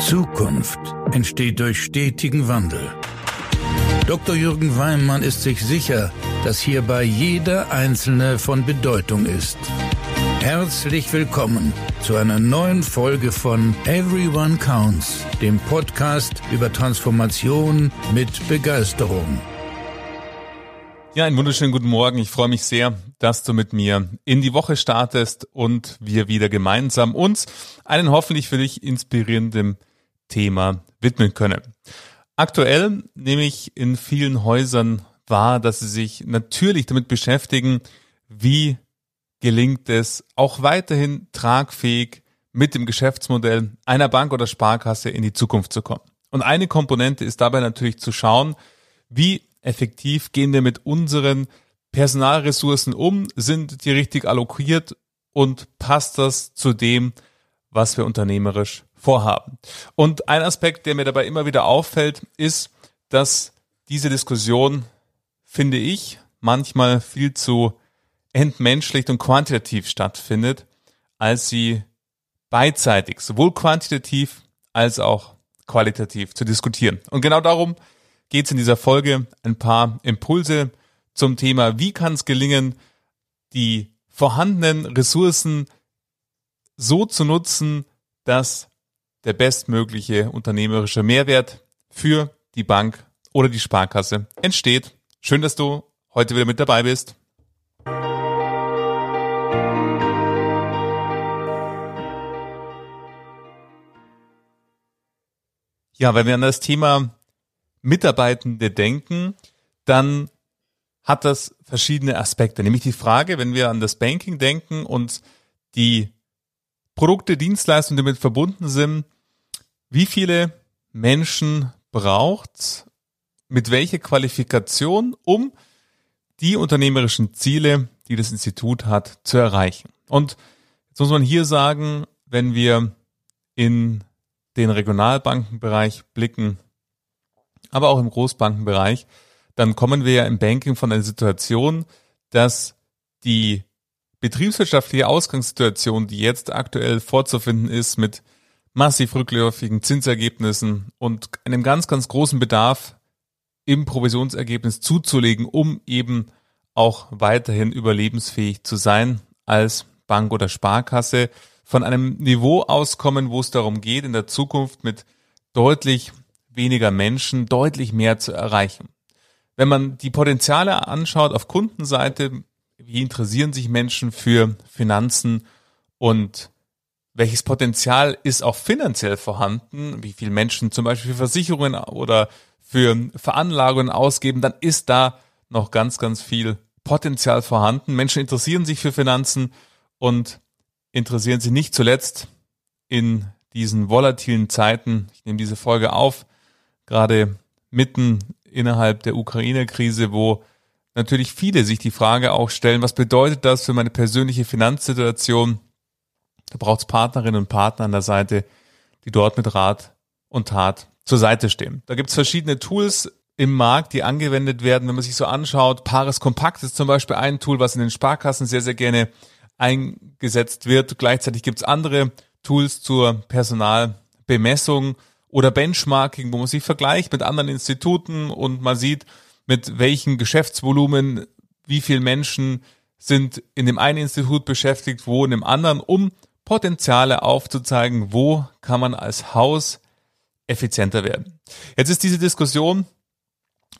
Zukunft entsteht durch stetigen Wandel. Dr. Jürgen Weimann ist sich sicher, dass hierbei jeder Einzelne von Bedeutung ist. Herzlich willkommen zu einer neuen Folge von Everyone Counts, dem Podcast über Transformation mit Begeisterung. Ja, einen wunderschönen guten Morgen. Ich freue mich sehr, dass du mit mir in die Woche startest und wir wieder gemeinsam uns einen hoffentlich für dich inspirierenden Thema widmen können. Aktuell nehme ich in vielen Häusern wahr, dass sie sich natürlich damit beschäftigen, wie gelingt es auch weiterhin tragfähig mit dem Geschäftsmodell einer Bank oder Sparkasse in die Zukunft zu kommen. Und eine Komponente ist dabei natürlich zu schauen, wie effektiv gehen wir mit unseren Personalressourcen um, sind die richtig allokiert und passt das zu dem, was wir unternehmerisch vorhaben. Und ein Aspekt, der mir dabei immer wieder auffällt, ist, dass diese Diskussion, finde ich, manchmal viel zu entmenschlicht und quantitativ stattfindet, als sie beidseitig, sowohl quantitativ als auch qualitativ zu diskutieren. Und genau darum geht es in dieser Folge ein paar Impulse zum Thema, wie kann es gelingen, die vorhandenen Ressourcen so zu nutzen, dass der bestmögliche unternehmerische Mehrwert für die Bank oder die Sparkasse entsteht. Schön, dass du heute wieder mit dabei bist. Ja, wenn wir an das Thema Mitarbeitende denken, dann hat das verschiedene Aspekte. Nämlich die Frage, wenn wir an das Banking denken und die Produkte, Dienstleistungen, die damit verbunden sind, wie viele Menschen braucht mit welcher Qualifikation, um die unternehmerischen Ziele, die das Institut hat, zu erreichen. Und jetzt muss man hier sagen, wenn wir in den Regionalbankenbereich blicken, aber auch im Großbankenbereich, dann kommen wir ja im Banking von einer Situation, dass die betriebswirtschaftliche Ausgangssituation, die jetzt aktuell vorzufinden ist mit massiv rückläufigen Zinsergebnissen und einem ganz, ganz großen Bedarf im Provisionsergebnis zuzulegen, um eben auch weiterhin überlebensfähig zu sein als Bank oder Sparkasse, von einem Niveau auskommen, wo es darum geht, in der Zukunft mit deutlich weniger Menschen deutlich mehr zu erreichen. Wenn man die Potenziale anschaut auf Kundenseite, wie interessieren sich Menschen für Finanzen und welches Potenzial ist auch finanziell vorhanden, wie viel Menschen zum Beispiel für Versicherungen oder für Veranlagungen ausgeben, dann ist da noch ganz, ganz viel Potenzial vorhanden. Menschen interessieren sich für Finanzen und interessieren sich nicht zuletzt in diesen volatilen Zeiten. Ich nehme diese Folge auf, gerade mitten innerhalb der Ukraine-Krise, wo natürlich viele sich die Frage auch stellen, was bedeutet das für meine persönliche Finanzsituation? Da braucht es Partnerinnen und Partner an der Seite, die dort mit Rat und Tat zur Seite stehen. Da gibt es verschiedene Tools im Markt, die angewendet werden, wenn man sich so anschaut. Pares Kompakt ist zum Beispiel ein Tool, was in den Sparkassen sehr, sehr gerne eingesetzt wird. Gleichzeitig gibt es andere Tools zur Personalbemessung oder Benchmarking, wo man sich vergleicht mit anderen Instituten und man sieht, mit welchen Geschäftsvolumen, wie viele Menschen sind in dem einen Institut beschäftigt, wo in dem anderen, um Potenziale aufzuzeigen, wo kann man als Haus effizienter werden. Jetzt ist diese Diskussion,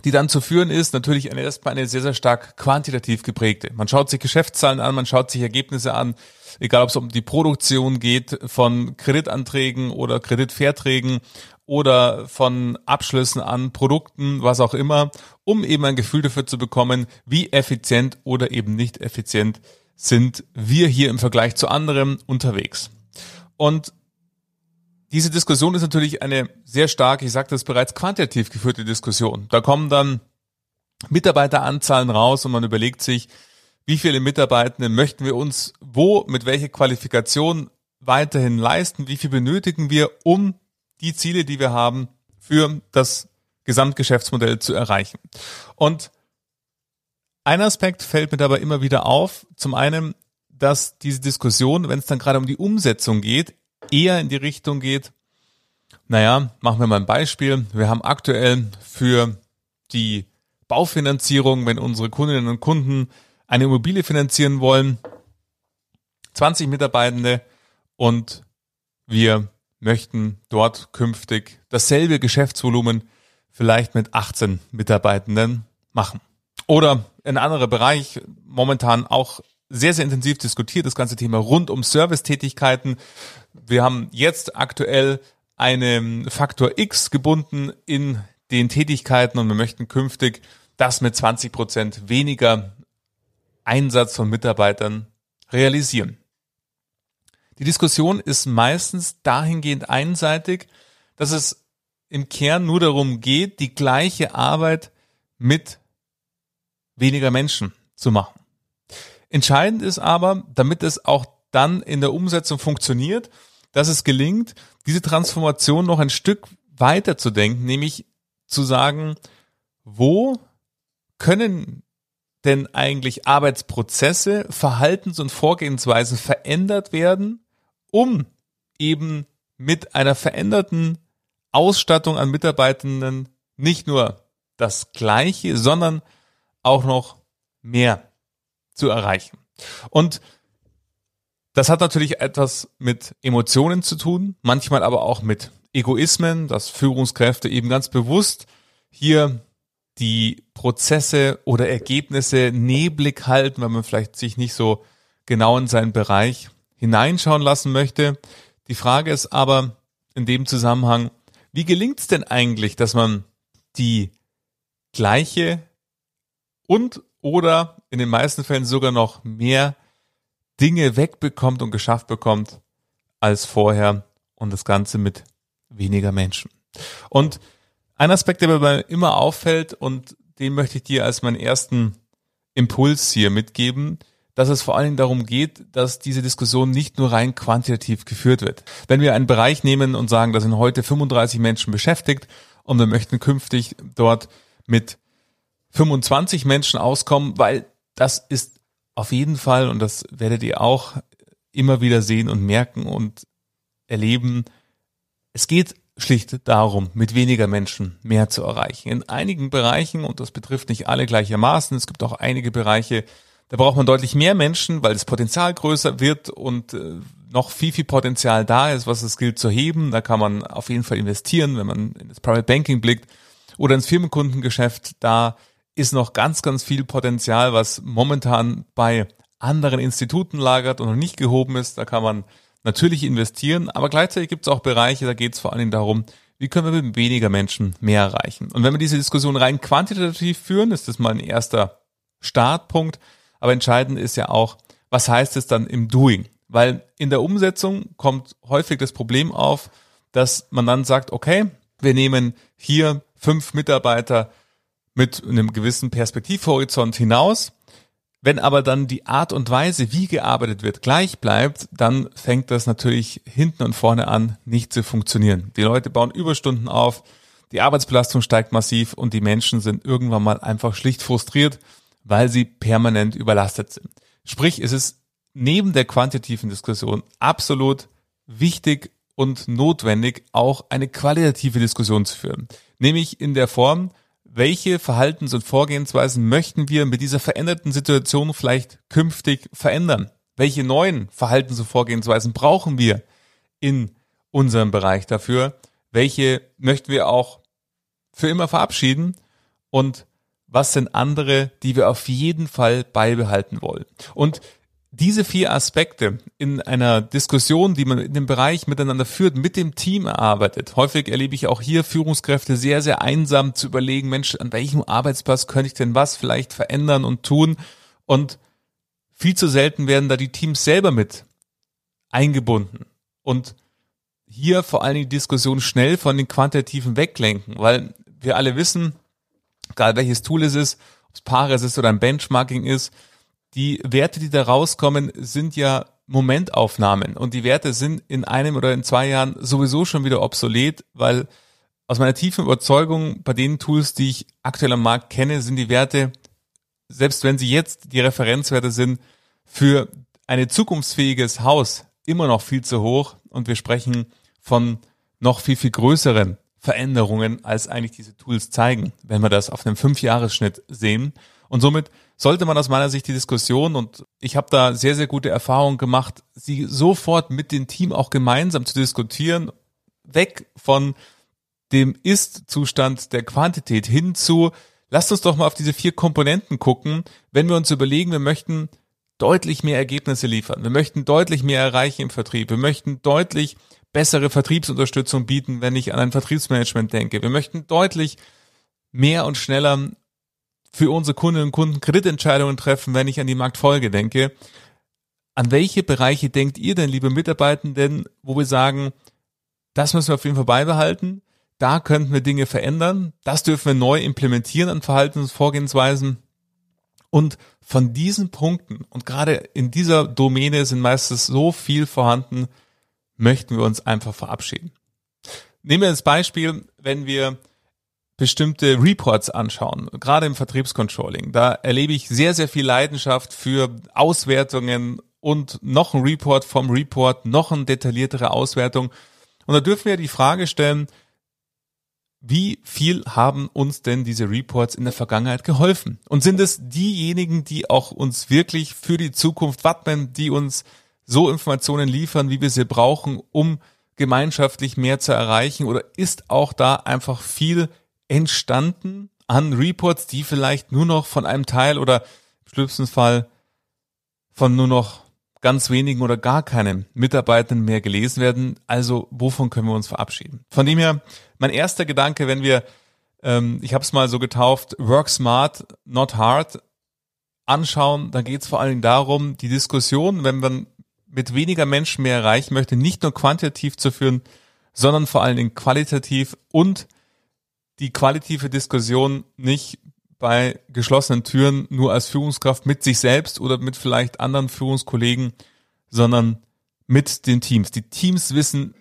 die dann zu führen ist, natürlich eine, erstmal eine sehr, sehr stark quantitativ geprägte. Man schaut sich Geschäftszahlen an, man schaut sich Ergebnisse an, egal ob es um die Produktion geht von Kreditanträgen oder Kreditverträgen oder von Abschlüssen an Produkten, was auch immer, um eben ein Gefühl dafür zu bekommen, wie effizient oder eben nicht effizient sind wir hier im Vergleich zu anderen unterwegs. Und diese Diskussion ist natürlich eine sehr stark, ich sagte es bereits, quantitativ geführte Diskussion. Da kommen dann Mitarbeiteranzahlen raus und man überlegt sich, wie viele Mitarbeitende möchten wir uns wo, mit welcher Qualifikation weiterhin leisten, wie viel benötigen wir, um die Ziele, die wir haben, für das Gesamtgeschäftsmodell zu erreichen. Und ein Aspekt fällt mir dabei immer wieder auf. Zum einen, dass diese Diskussion, wenn es dann gerade um die Umsetzung geht, eher in die Richtung geht, Naja, machen wir mal ein Beispiel. Wir haben aktuell für die Baufinanzierung, wenn unsere Kundinnen und Kunden eine Immobilie finanzieren wollen, 20 Mitarbeitende und wir möchten dort künftig dasselbe Geschäftsvolumen vielleicht mit 18 Mitarbeitenden machen. Oder ein anderer Bereich, momentan auch sehr, sehr intensiv diskutiert, das ganze Thema rund um Servicetätigkeiten. Wir haben jetzt aktuell einen Faktor X gebunden in den Tätigkeiten und wir möchten künftig das mit 20 Prozent weniger Einsatz von Mitarbeitern realisieren. Die Diskussion ist meistens dahingehend einseitig, dass es im Kern nur darum geht, die gleiche Arbeit mit weniger Menschen zu machen. Entscheidend ist aber, damit es auch dann in der Umsetzung funktioniert, dass es gelingt, diese Transformation noch ein Stück weiter zu denken, nämlich zu sagen, wo können denn eigentlich Arbeitsprozesse, Verhaltens- und Vorgehensweisen verändert werden, um eben mit einer veränderten Ausstattung an Mitarbeitenden nicht nur das Gleiche, sondern auch noch mehr zu erreichen. Und das hat natürlich etwas mit Emotionen zu tun, manchmal aber auch mit Egoismen, dass Führungskräfte eben ganz bewusst hier die Prozesse oder Ergebnisse neblig halten, weil man vielleicht sich nicht so genau in seinen Bereich hineinschauen lassen möchte. Die Frage ist aber in dem Zusammenhang, wie gelingt es denn eigentlich, dass man die gleiche und oder in den meisten Fällen sogar noch mehr Dinge wegbekommt und geschafft bekommt als vorher und das Ganze mit weniger Menschen. Und ein Aspekt, der mir immer auffällt und den möchte ich dir als meinen ersten Impuls hier mitgeben, dass es vor allen Dingen darum geht, dass diese Diskussion nicht nur rein quantitativ geführt wird. Wenn wir einen Bereich nehmen und sagen, da sind heute 35 Menschen beschäftigt und wir möchten künftig dort mit 25 Menschen auskommen, weil das ist auf jeden Fall, und das werdet ihr auch immer wieder sehen und merken und erleben, es geht schlicht darum, mit weniger Menschen mehr zu erreichen. In einigen Bereichen, und das betrifft nicht alle gleichermaßen, es gibt auch einige Bereiche, da braucht man deutlich mehr Menschen, weil das Potenzial größer wird und äh, noch viel, viel Potenzial da ist, was es gilt zu heben. Da kann man auf jeden Fall investieren, wenn man in das Private Banking blickt oder ins Firmenkundengeschäft. Da ist noch ganz, ganz viel Potenzial, was momentan bei anderen Instituten lagert und noch nicht gehoben ist. Da kann man natürlich investieren, aber gleichzeitig gibt es auch Bereiche, da geht es vor allen Dingen darum, wie können wir mit weniger Menschen mehr erreichen. Und wenn wir diese Diskussion rein quantitativ führen, ist das mal ein erster Startpunkt. Aber entscheidend ist ja auch, was heißt es dann im Doing? Weil in der Umsetzung kommt häufig das Problem auf, dass man dann sagt, okay, wir nehmen hier fünf Mitarbeiter mit einem gewissen Perspektivhorizont hinaus. Wenn aber dann die Art und Weise, wie gearbeitet wird, gleich bleibt, dann fängt das natürlich hinten und vorne an nicht zu funktionieren. Die Leute bauen Überstunden auf, die Arbeitsbelastung steigt massiv und die Menschen sind irgendwann mal einfach schlicht frustriert weil sie permanent überlastet sind. Sprich, es ist neben der quantitativen Diskussion absolut wichtig und notwendig, auch eine qualitative Diskussion zu führen. Nämlich in der Form, welche Verhaltens- und Vorgehensweisen möchten wir mit dieser veränderten Situation vielleicht künftig verändern? Welche neuen Verhaltens- und Vorgehensweisen brauchen wir in unserem Bereich dafür? Welche möchten wir auch für immer verabschieden? Und was sind andere, die wir auf jeden Fall beibehalten wollen. Und diese vier Aspekte in einer Diskussion, die man in dem Bereich miteinander führt, mit dem Team erarbeitet. Häufig erlebe ich auch hier Führungskräfte sehr, sehr einsam zu überlegen, Mensch, an welchem Arbeitsplatz könnte ich denn was vielleicht verändern und tun? Und viel zu selten werden da die Teams selber mit eingebunden. Und hier vor allen Dingen die Diskussion schnell von den Quantitativen weglenken, weil wir alle wissen, egal welches Tool es ist, ob es Pares ist oder ein Benchmarking ist, die Werte, die da rauskommen, sind ja Momentaufnahmen und die Werte sind in einem oder in zwei Jahren sowieso schon wieder obsolet, weil aus meiner tiefen Überzeugung bei den Tools, die ich aktuell am Markt kenne, sind die Werte, selbst wenn sie jetzt die Referenzwerte sind, für ein zukunftsfähiges Haus immer noch viel zu hoch und wir sprechen von noch viel, viel größeren Veränderungen, als eigentlich diese Tools zeigen, wenn wir das auf einem Fünfjahresschnitt sehen. Und somit sollte man aus meiner Sicht die Diskussion, und ich habe da sehr, sehr gute Erfahrungen gemacht, sie sofort mit dem Team auch gemeinsam zu diskutieren, weg von dem Ist-Zustand der Quantität hin zu, lasst uns doch mal auf diese vier Komponenten gucken, wenn wir uns überlegen, wir möchten deutlich mehr Ergebnisse liefern, wir möchten deutlich mehr erreichen im Vertrieb, wir möchten deutlich bessere Vertriebsunterstützung bieten, wenn ich an ein Vertriebsmanagement denke. Wir möchten deutlich mehr und schneller für unsere Kundinnen und Kunden Kreditentscheidungen treffen, wenn ich an die Marktfolge denke. An welche Bereiche denkt ihr denn, liebe Mitarbeitenden, wo wir sagen, das müssen wir auf jeden Fall beibehalten, da könnten wir Dinge verändern, das dürfen wir neu implementieren an Verhaltensvorgehensweisen. Und von diesen Punkten, und gerade in dieser Domäne sind meistens so viel vorhanden, möchten wir uns einfach verabschieden. Nehmen wir das Beispiel, wenn wir bestimmte Reports anschauen, gerade im Vertriebscontrolling. Da erlebe ich sehr, sehr viel Leidenschaft für Auswertungen und noch ein Report vom Report, noch eine detailliertere Auswertung. Und da dürfen wir die Frage stellen, wie viel haben uns denn diese Reports in der Vergangenheit geholfen? Und sind es diejenigen, die auch uns wirklich für die Zukunft wappnen, die uns so Informationen liefern, wie wir sie brauchen, um gemeinschaftlich mehr zu erreichen? Oder ist auch da einfach viel entstanden an Reports, die vielleicht nur noch von einem Teil oder im schlimmsten Fall von nur noch ganz wenigen oder gar keinen Mitarbeitern mehr gelesen werden? Also wovon können wir uns verabschieden? Von dem her, mein erster Gedanke, wenn wir, ähm, ich habe es mal so getauft, Work Smart, Not Hard, anschauen, dann geht es vor allen Dingen darum, die Diskussion, wenn man mit weniger Menschen mehr erreichen möchte, nicht nur quantitativ zu führen, sondern vor allen Dingen qualitativ und die qualitative Diskussion nicht bei geschlossenen Türen nur als Führungskraft mit sich selbst oder mit vielleicht anderen Führungskollegen, sondern mit den Teams. Die Teams wissen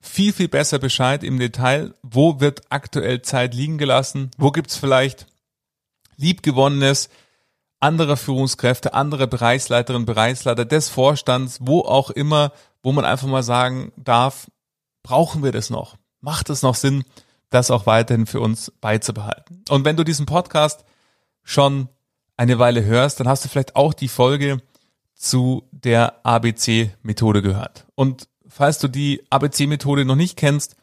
viel, viel besser Bescheid im Detail, wo wird aktuell Zeit liegen gelassen, wo gibt's vielleicht liebgewonnenes, anderer Führungskräfte, andere Bereichsleiterinnen, Bereichsleiter des Vorstands, wo auch immer, wo man einfach mal sagen darf, brauchen wir das noch? Macht es noch Sinn, das auch weiterhin für uns beizubehalten? Und wenn du diesen Podcast schon eine Weile hörst, dann hast du vielleicht auch die Folge zu der ABC-Methode gehört. Und falls du die ABC-Methode noch nicht kennst,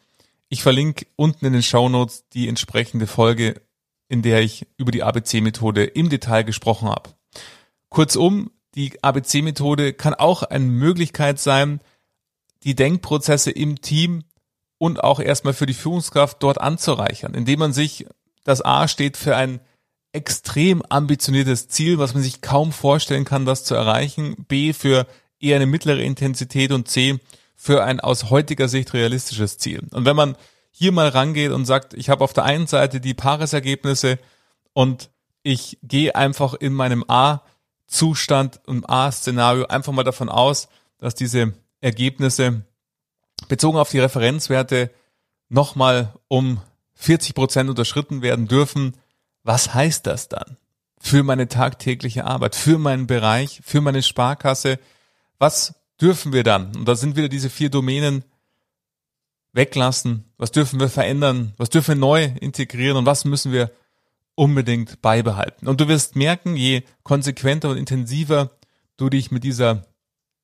ich verlinke unten in den Show Notes die entsprechende Folge in der ich über die ABC-Methode im Detail gesprochen habe. Kurzum, die ABC-Methode kann auch eine Möglichkeit sein, die Denkprozesse im Team und auch erstmal für die Führungskraft dort anzureichern, indem man sich, das A steht für ein extrem ambitioniertes Ziel, was man sich kaum vorstellen kann, das zu erreichen, B für eher eine mittlere Intensität und C für ein aus heutiger Sicht realistisches Ziel. Und wenn man hier mal rangeht und sagt, ich habe auf der einen Seite die Paaresergebnisse und ich gehe einfach in meinem A-Zustand und A-Szenario einfach mal davon aus, dass diese Ergebnisse bezogen auf die Referenzwerte nochmal um 40 Prozent unterschritten werden dürfen. Was heißt das dann für meine tagtägliche Arbeit, für meinen Bereich, für meine Sparkasse? Was dürfen wir dann? Und da sind wieder diese vier Domänen weglassen? Was dürfen wir verändern? Was dürfen wir neu integrieren? Und was müssen wir unbedingt beibehalten? Und du wirst merken, je konsequenter und intensiver du dich mit dieser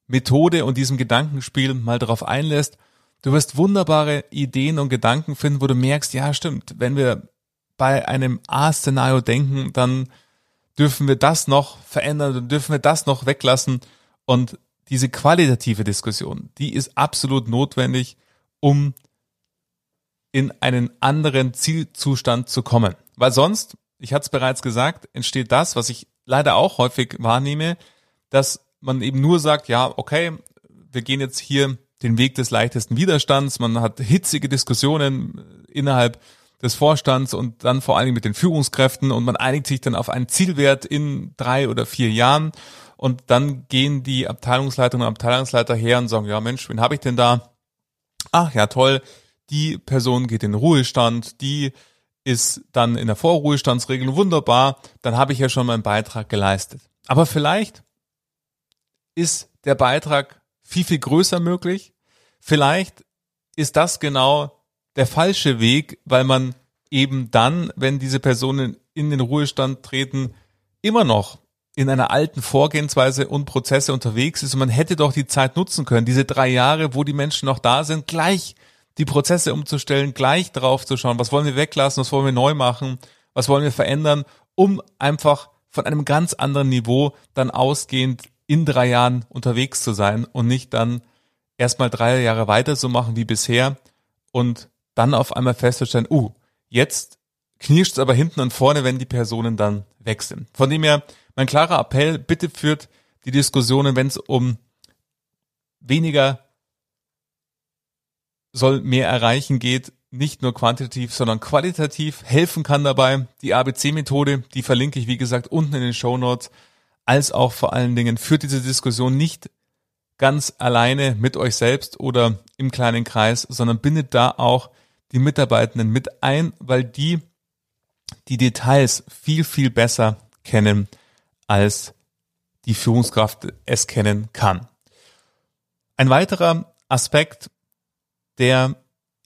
Methode und diesem Gedankenspiel mal darauf einlässt, du wirst wunderbare Ideen und Gedanken finden, wo du merkst, ja, stimmt, wenn wir bei einem A-Szenario denken, dann dürfen wir das noch verändern, dann dürfen wir das noch weglassen. Und diese qualitative Diskussion, die ist absolut notwendig, um in einen anderen Zielzustand zu kommen. Weil sonst, ich hatte es bereits gesagt, entsteht das, was ich leider auch häufig wahrnehme, dass man eben nur sagt, ja, okay, wir gehen jetzt hier den Weg des leichtesten Widerstands, man hat hitzige Diskussionen innerhalb des Vorstands und dann vor allen Dingen mit den Führungskräften. Und man einigt sich dann auf einen Zielwert in drei oder vier Jahren. Und dann gehen die Abteilungsleiterinnen und Abteilungsleiter her und sagen, ja Mensch, wen habe ich denn da? ach ja, toll, die Person geht in Ruhestand, die ist dann in der Vorruhestandsregelung wunderbar, dann habe ich ja schon meinen Beitrag geleistet. Aber vielleicht ist der Beitrag viel, viel größer möglich. Vielleicht ist das genau der falsche Weg, weil man eben dann, wenn diese Personen in den Ruhestand treten, immer noch in einer alten Vorgehensweise und Prozesse unterwegs ist und man hätte doch die Zeit nutzen können, diese drei Jahre, wo die Menschen noch da sind, gleich die Prozesse umzustellen, gleich drauf zu schauen, was wollen wir weglassen, was wollen wir neu machen, was wollen wir verändern, um einfach von einem ganz anderen Niveau dann ausgehend in drei Jahren unterwegs zu sein und nicht dann erstmal drei Jahre weiter so machen wie bisher und dann auf einmal festzustellen, uh, jetzt knirscht es aber hinten und vorne, wenn die Personen dann sind. Von dem her, mein klarer Appell, bitte führt die Diskussionen, wenn es um weniger soll mehr erreichen geht, nicht nur quantitativ, sondern qualitativ helfen kann dabei. Die ABC-Methode, die verlinke ich, wie gesagt, unten in den Show Notes, als auch vor allen Dingen führt diese Diskussion nicht ganz alleine mit euch selbst oder im kleinen Kreis, sondern bindet da auch die Mitarbeitenden mit ein, weil die die Details viel, viel besser kennen, als die Führungskraft es kennen kann. Ein weiterer Aspekt, der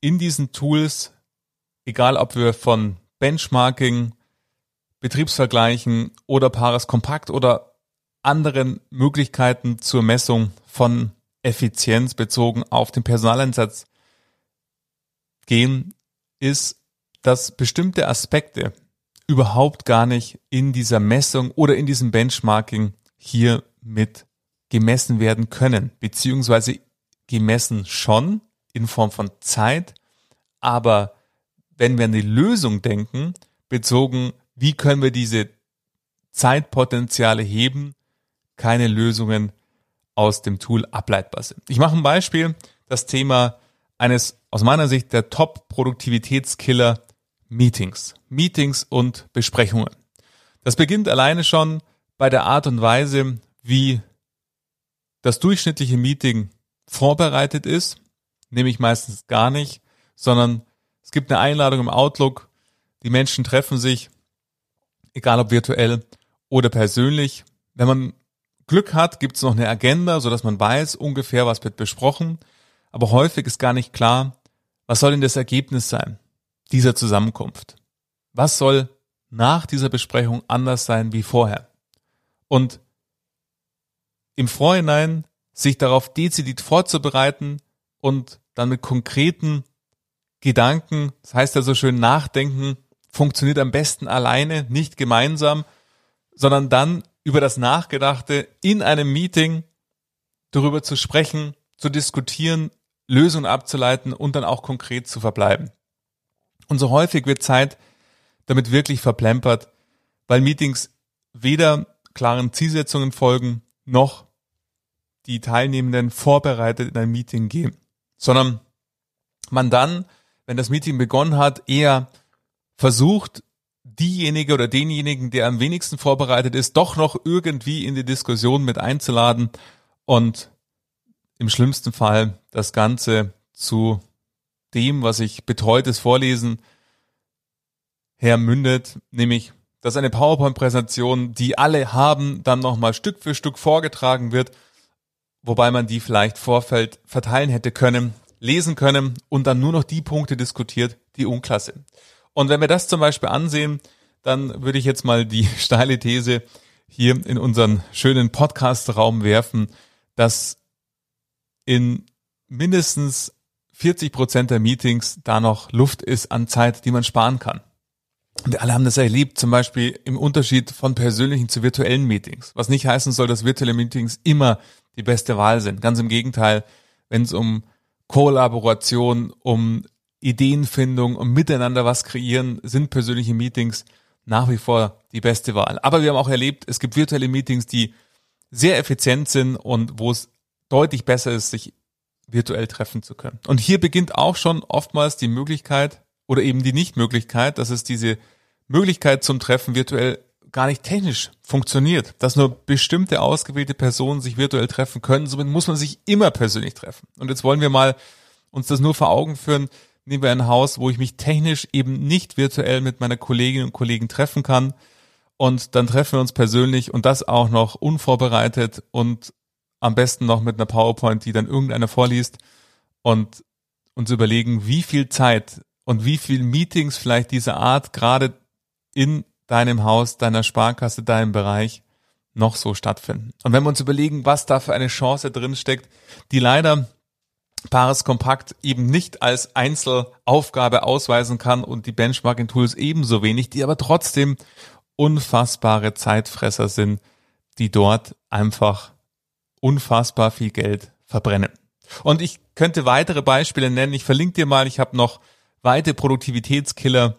in diesen Tools, egal ob wir von Benchmarking, Betriebsvergleichen oder Pares Kompakt oder anderen Möglichkeiten zur Messung von Effizienz bezogen auf den Personaleinsatz gehen, ist, dass bestimmte Aspekte überhaupt gar nicht in dieser Messung oder in diesem Benchmarking hier mit gemessen werden können, beziehungsweise gemessen schon in Form von Zeit, aber wenn wir an die Lösung denken, bezogen, wie können wir diese Zeitpotenziale heben, keine Lösungen aus dem Tool ableitbar sind. Ich mache ein Beispiel, das Thema eines aus meiner Sicht der Top-Produktivitätskiller Meetings. Meetings und Besprechungen. Das beginnt alleine schon bei der Art und Weise, wie das durchschnittliche Meeting vorbereitet ist, nämlich meistens gar nicht, sondern es gibt eine Einladung im Outlook, die Menschen treffen sich, egal ob virtuell oder persönlich. Wenn man Glück hat, gibt es noch eine Agenda, so dass man weiß ungefähr, was wird besprochen. Aber häufig ist gar nicht klar, was soll denn das Ergebnis sein dieser Zusammenkunft? Was soll nach dieser Besprechung anders sein wie vorher? Und im Vorhinein sich darauf dezidiert vorzubereiten und dann mit konkreten Gedanken, das heißt ja so schön nachdenken, funktioniert am besten alleine, nicht gemeinsam, sondern dann über das Nachgedachte in einem Meeting darüber zu sprechen, zu diskutieren, Lösungen abzuleiten und dann auch konkret zu verbleiben. Und so häufig wird Zeit damit wirklich verplempert, weil Meetings weder klaren Zielsetzungen folgen, noch die Teilnehmenden vorbereitet in ein Meeting gehen, sondern man dann, wenn das Meeting begonnen hat, eher versucht, diejenige oder denjenigen, der am wenigsten vorbereitet ist, doch noch irgendwie in die Diskussion mit einzuladen und im schlimmsten Fall das Ganze zu dem, was ich betreutes Vorlesen hermündet, nämlich, dass eine PowerPoint-Präsentation, die alle haben, dann nochmal Stück für Stück vorgetragen wird, wobei man die vielleicht Vorfeld verteilen hätte können, lesen können und dann nur noch die Punkte diskutiert, die unklar sind. Und wenn wir das zum Beispiel ansehen, dann würde ich jetzt mal die steile These hier in unseren schönen Podcast-Raum werfen, dass in mindestens 40 Prozent der Meetings da noch Luft ist an Zeit, die man sparen kann. Wir alle haben das erlebt, zum Beispiel im Unterschied von persönlichen zu virtuellen Meetings. Was nicht heißen soll, dass virtuelle Meetings immer die beste Wahl sind. Ganz im Gegenteil, wenn es um Kollaboration, um Ideenfindung, um miteinander was kreieren, sind persönliche Meetings nach wie vor die beste Wahl. Aber wir haben auch erlebt, es gibt virtuelle Meetings, die sehr effizient sind und wo es deutlich besser ist, sich virtuell treffen zu können. Und hier beginnt auch schon oftmals die Möglichkeit oder eben die Nichtmöglichkeit, dass es diese Möglichkeit zum Treffen virtuell gar nicht technisch funktioniert, dass nur bestimmte ausgewählte Personen sich virtuell treffen können. Somit muss man sich immer persönlich treffen. Und jetzt wollen wir mal uns das nur vor Augen führen. Nehmen wir ein Haus, wo ich mich technisch eben nicht virtuell mit meiner Kolleginnen und Kollegen treffen kann. Und dann treffen wir uns persönlich und das auch noch unvorbereitet und am besten noch mit einer PowerPoint, die dann irgendeiner vorliest. Und uns überlegen, wie viel Zeit und wie viel Meetings vielleicht dieser Art gerade in deinem Haus, deiner Sparkasse, deinem Bereich noch so stattfinden. Und wenn wir uns überlegen, was da für eine Chance drin steckt, die leider Pares Kompakt eben nicht als Einzelaufgabe ausweisen kann und die Benchmarking Tools ebenso wenig, die aber trotzdem unfassbare Zeitfresser sind, die dort einfach unfassbar viel Geld verbrennen. Und ich könnte weitere Beispiele nennen. Ich verlinke dir mal, ich habe noch weitere Produktivitätskiller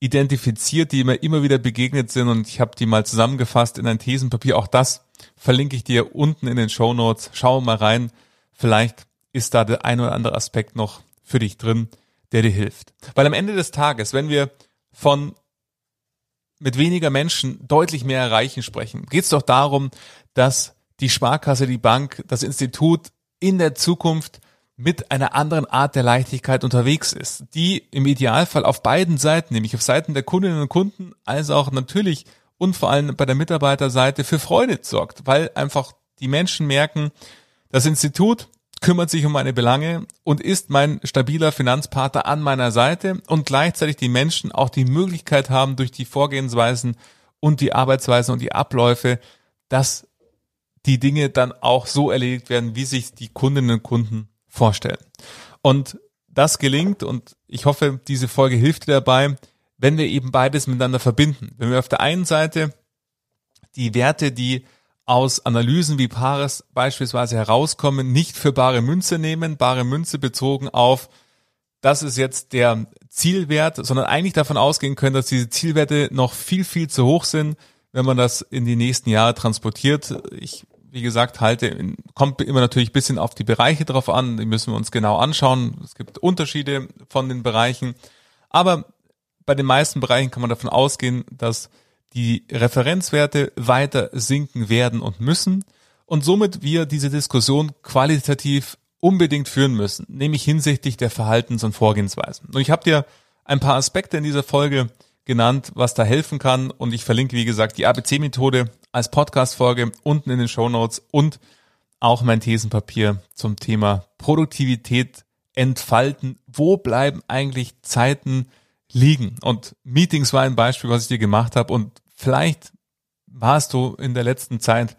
identifiziert, die mir immer wieder begegnet sind und ich habe die mal zusammengefasst in ein Thesenpapier. Auch das verlinke ich dir unten in den Show Notes. Schau mal rein. Vielleicht ist da der ein oder andere Aspekt noch für dich drin, der dir hilft. Weil am Ende des Tages, wenn wir von mit weniger Menschen deutlich mehr erreichen sprechen, geht es doch darum, dass die Sparkasse, die Bank, das Institut in der Zukunft mit einer anderen Art der Leichtigkeit unterwegs ist, die im Idealfall auf beiden Seiten, nämlich auf Seiten der Kundinnen und Kunden, als auch natürlich und vor allem bei der Mitarbeiterseite für Freude sorgt, weil einfach die Menschen merken, das Institut kümmert sich um meine Belange und ist mein stabiler Finanzpartner an meiner Seite und gleichzeitig die Menschen auch die Möglichkeit haben, durch die Vorgehensweisen und die Arbeitsweisen und die Abläufe, dass die Dinge dann auch so erledigt werden, wie sich die Kundinnen und Kunden vorstellen. Und das gelingt und ich hoffe, diese Folge hilft dir dabei, wenn wir eben beides miteinander verbinden. Wenn wir auf der einen Seite die Werte, die aus Analysen wie Pares beispielsweise herauskommen, nicht für bare Münze nehmen, bare Münze bezogen auf, das ist jetzt der Zielwert, sondern eigentlich davon ausgehen können, dass diese Zielwerte noch viel, viel zu hoch sind, wenn man das in die nächsten Jahre transportiert. Ich wie gesagt, halte, kommt immer natürlich ein bisschen auf die Bereiche drauf an, die müssen wir uns genau anschauen. Es gibt Unterschiede von den Bereichen. Aber bei den meisten Bereichen kann man davon ausgehen, dass die Referenzwerte weiter sinken werden und müssen und somit wir diese Diskussion qualitativ unbedingt führen müssen, nämlich hinsichtlich der Verhaltens- und Vorgehensweisen. Und ich habe dir ein paar Aspekte in dieser Folge genannt, was da helfen kann und ich verlinke, wie gesagt, die ABC-Methode als Podcast-Folge unten in den Show Notes und auch mein Thesenpapier zum Thema Produktivität entfalten. Wo bleiben eigentlich Zeiten liegen? Und Meetings war ein Beispiel, was ich dir gemacht habe. Und vielleicht warst du in der letzten Zeit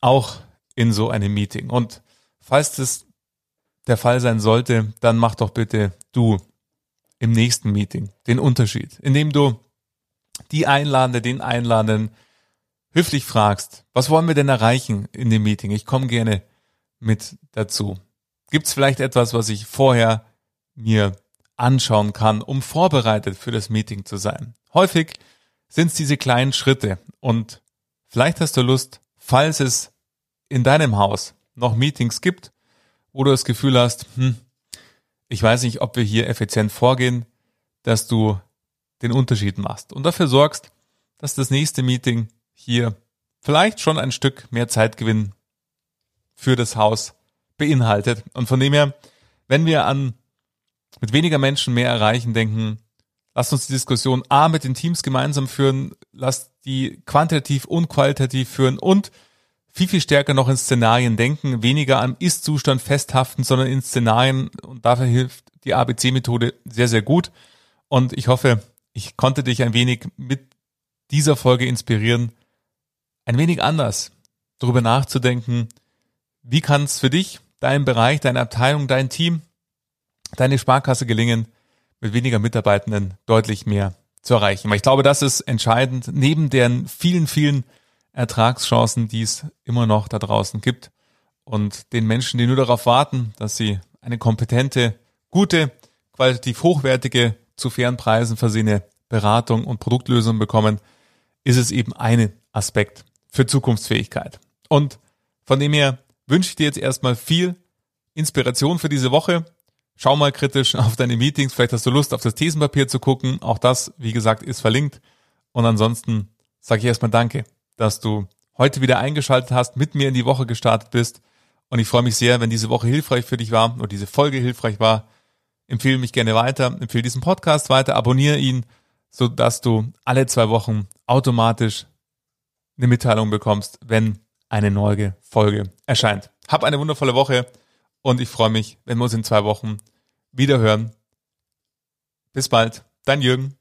auch in so einem Meeting. Und falls das der Fall sein sollte, dann mach doch bitte du im nächsten Meeting den Unterschied, indem du die Einladende, den Einladenden höflich fragst, was wollen wir denn erreichen in dem Meeting? Ich komme gerne mit dazu. Gibt es vielleicht etwas, was ich vorher mir anschauen kann, um vorbereitet für das Meeting zu sein? Häufig sind es diese kleinen Schritte und vielleicht hast du Lust, falls es in deinem Haus noch Meetings gibt, wo du das Gefühl hast, hm, ich weiß nicht, ob wir hier effizient vorgehen, dass du den Unterschied machst und dafür sorgst, dass das nächste Meeting hier vielleicht schon ein Stück mehr Zeitgewinn für das Haus beinhaltet. Und von dem her, wenn wir an mit weniger Menschen mehr erreichen denken, lasst uns die Diskussion A mit den Teams gemeinsam führen, lasst die quantitativ und qualitativ führen und viel, viel stärker noch in Szenarien denken, weniger am Ist-Zustand festhaften, sondern in Szenarien. Und dafür hilft die ABC-Methode sehr, sehr gut. Und ich hoffe, ich konnte dich ein wenig mit dieser Folge inspirieren, ein wenig anders darüber nachzudenken, wie kann es für dich, dein Bereich, deine Abteilung, dein Team, deine Sparkasse gelingen, mit weniger Mitarbeitenden deutlich mehr zu erreichen. Weil ich glaube, das ist entscheidend, neben den vielen, vielen Ertragschancen, die es immer noch da draußen gibt und den Menschen, die nur darauf warten, dass sie eine kompetente, gute, qualitativ hochwertige, zu fairen Preisen versehene Beratung und Produktlösung bekommen, ist es eben ein Aspekt für Zukunftsfähigkeit. Und von dem her wünsche ich dir jetzt erstmal viel Inspiration für diese Woche. Schau mal kritisch auf deine Meetings. Vielleicht hast du Lust, auf das Thesenpapier zu gucken. Auch das, wie gesagt, ist verlinkt. Und ansonsten sage ich erstmal Danke, dass du heute wieder eingeschaltet hast, mit mir in die Woche gestartet bist. Und ich freue mich sehr, wenn diese Woche hilfreich für dich war oder diese Folge hilfreich war. Empfehle mich gerne weiter, empfehle diesen Podcast weiter, abonniere ihn, so dass du alle zwei Wochen automatisch eine Mitteilung bekommst, wenn eine neue Folge erscheint. Hab eine wundervolle Woche und ich freue mich, wenn wir uns in zwei Wochen wieder hören. Bis bald, dein Jürgen.